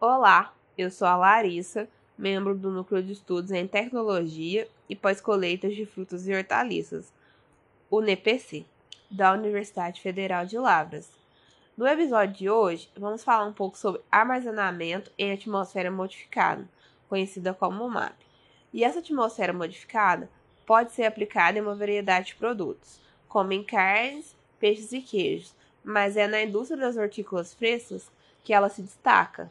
Olá, eu sou a Larissa, membro do Núcleo de Estudos em Tecnologia e Pós-Colheitas de Frutas e Hortaliças, UNEPC, da Universidade Federal de Lavras. No episódio de hoje, vamos falar um pouco sobre armazenamento em atmosfera modificada, conhecida como MAP. E essa atmosfera modificada pode ser aplicada em uma variedade de produtos, como em carnes, peixes e queijos, mas é na indústria das hortícolas frescas que ela se destaca.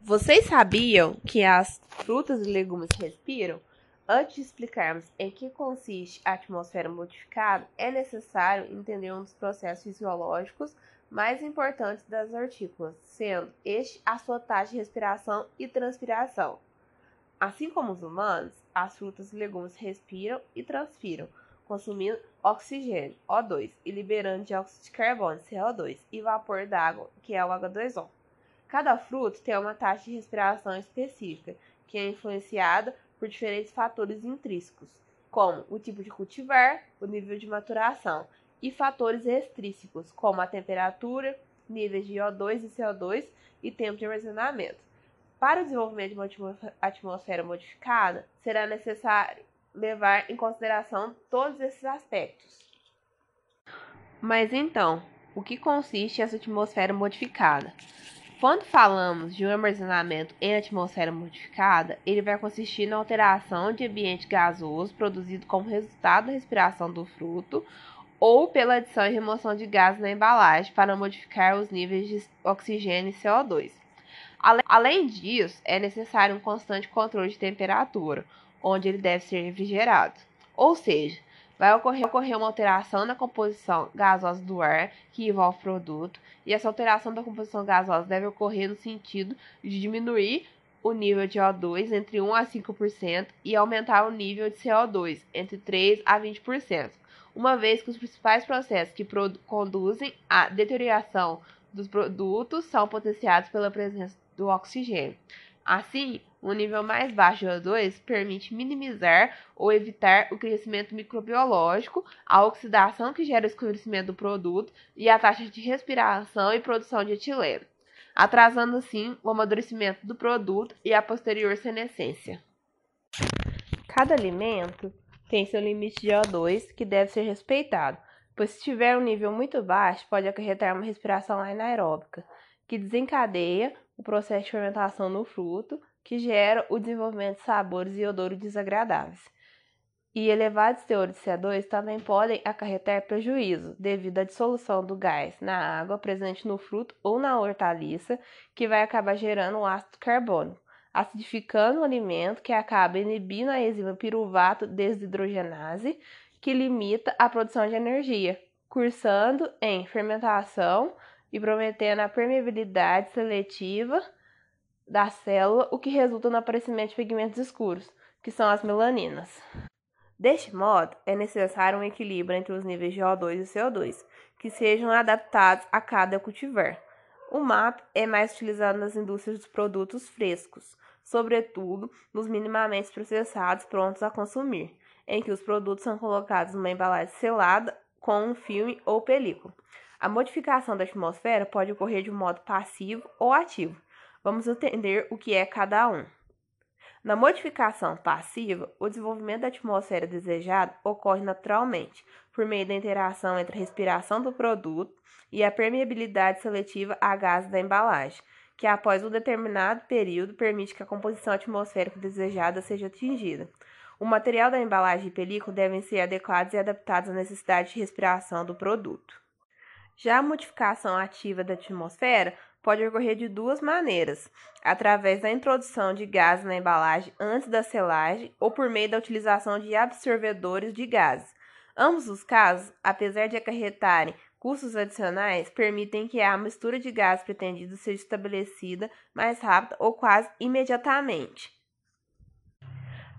Vocês sabiam que as frutas e legumes respiram? Antes de explicarmos em que consiste a atmosfera modificada, é necessário entender um dos processos fisiológicos mais importantes das hortícolas, sendo este a sua taxa de respiração e transpiração. Assim como os humanos, as frutas e legumes respiram e transpiram, consumindo oxigênio, O2, e liberando dióxido de carbono, CO2, e vapor d'água, que é o H2O. Cada fruto tem uma taxa de respiração específica, que é influenciada por diferentes fatores intrínsecos, como o tipo de cultivar, o nível de maturação, e fatores extrínsecos, como a temperatura, níveis de O2 e CO2 e tempo de armazenamento. Para o desenvolvimento de uma atmosfera modificada, será necessário levar em consideração todos esses aspectos. Mas então, o que consiste essa atmosfera modificada? Quando falamos de um armazenamento em atmosfera modificada, ele vai consistir na alteração de ambiente gasoso produzido como resultado da respiração do fruto ou pela adição e remoção de gases na embalagem para modificar os níveis de oxigênio e CO2. Além disso, é necessário um constante controle de temperatura, onde ele deve ser refrigerado. Ou seja, vai ocorrer, ocorrer uma alteração na composição gasosa do ar que envolve o produto, e essa alteração da composição gasosa deve ocorrer no sentido de diminuir o nível de O2 entre 1 a 5% e aumentar o nível de CO2 entre 3 a 20%, uma vez que os principais processos que conduzem à deterioração dos produtos são potenciados pela presença do oxigênio. Assim, um nível mais baixo de O2 permite minimizar ou evitar o crescimento microbiológico, a oxidação que gera o escurecimento do produto e a taxa de respiração e produção de etileno, atrasando assim o amadurecimento do produto e a posterior senescência. Cada alimento tem seu limite de O2 que deve ser respeitado, pois se tiver um nível muito baixo, pode acarretar uma respiração anaeróbica, que desencadeia o processo de fermentação no fruto, que gera o desenvolvimento de sabores e odores desagradáveis. E elevados teores de CO2 também podem acarretar prejuízo devido à dissolução do gás na água presente no fruto ou na hortaliça, que vai acabar gerando o ácido carbônico, acidificando o alimento que acaba inibindo a enzima piruvato desidrogenase, que limita a produção de energia, cursando em fermentação e prometendo a permeabilidade seletiva da célula, o que resulta no aparecimento de pigmentos escuros, que são as melaninas. Deste modo, é necessário um equilíbrio entre os níveis de O2 e CO2, que sejam adaptados a cada cultivar. O MAP é mais utilizado nas indústrias dos produtos frescos, sobretudo nos minimamente processados prontos a consumir, em que os produtos são colocados numa embalagem selada com um filme ou película. A modificação da atmosfera pode ocorrer de um modo passivo ou ativo, Vamos entender o que é cada um. Na modificação passiva, o desenvolvimento da atmosfera desejada ocorre naturalmente, por meio da interação entre a respiração do produto e a permeabilidade seletiva a gases da embalagem, que após um determinado período permite que a composição atmosférica desejada seja atingida. O material da embalagem e película devem ser adequados e adaptados à necessidade de respiração do produto. Já a modificação ativa da atmosfera pode ocorrer de duas maneiras: através da introdução de gases na embalagem antes da selagem ou por meio da utilização de absorvedores de gases. Ambos os casos, apesar de acarretarem custos adicionais, permitem que a mistura de gases pretendido seja estabelecida mais rápida ou quase imediatamente.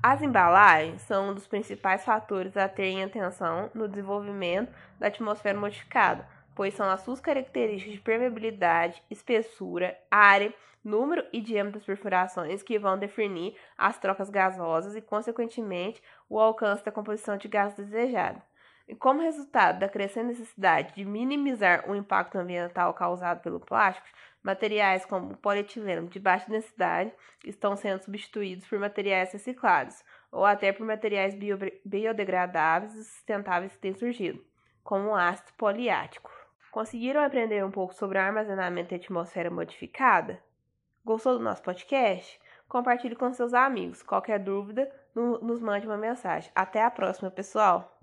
As embalagens são um dos principais fatores a ter em atenção no desenvolvimento da atmosfera modificada pois são as suas características de permeabilidade, espessura, área, número e diâmetro das perfurações que vão definir as trocas gasosas e, consequentemente, o alcance da composição de gás desejado. E como resultado da crescente necessidade de minimizar o impacto ambiental causado pelo plástico, materiais como polietileno de baixa densidade estão sendo substituídos por materiais reciclados ou até por materiais bio biodegradáveis e sustentáveis que têm surgido, como o ácido poliático. Conseguiram aprender um pouco sobre o armazenamento da atmosfera modificada? Gostou do nosso podcast? Compartilhe com seus amigos. Qualquer dúvida, nos mande uma mensagem. Até a próxima, pessoal!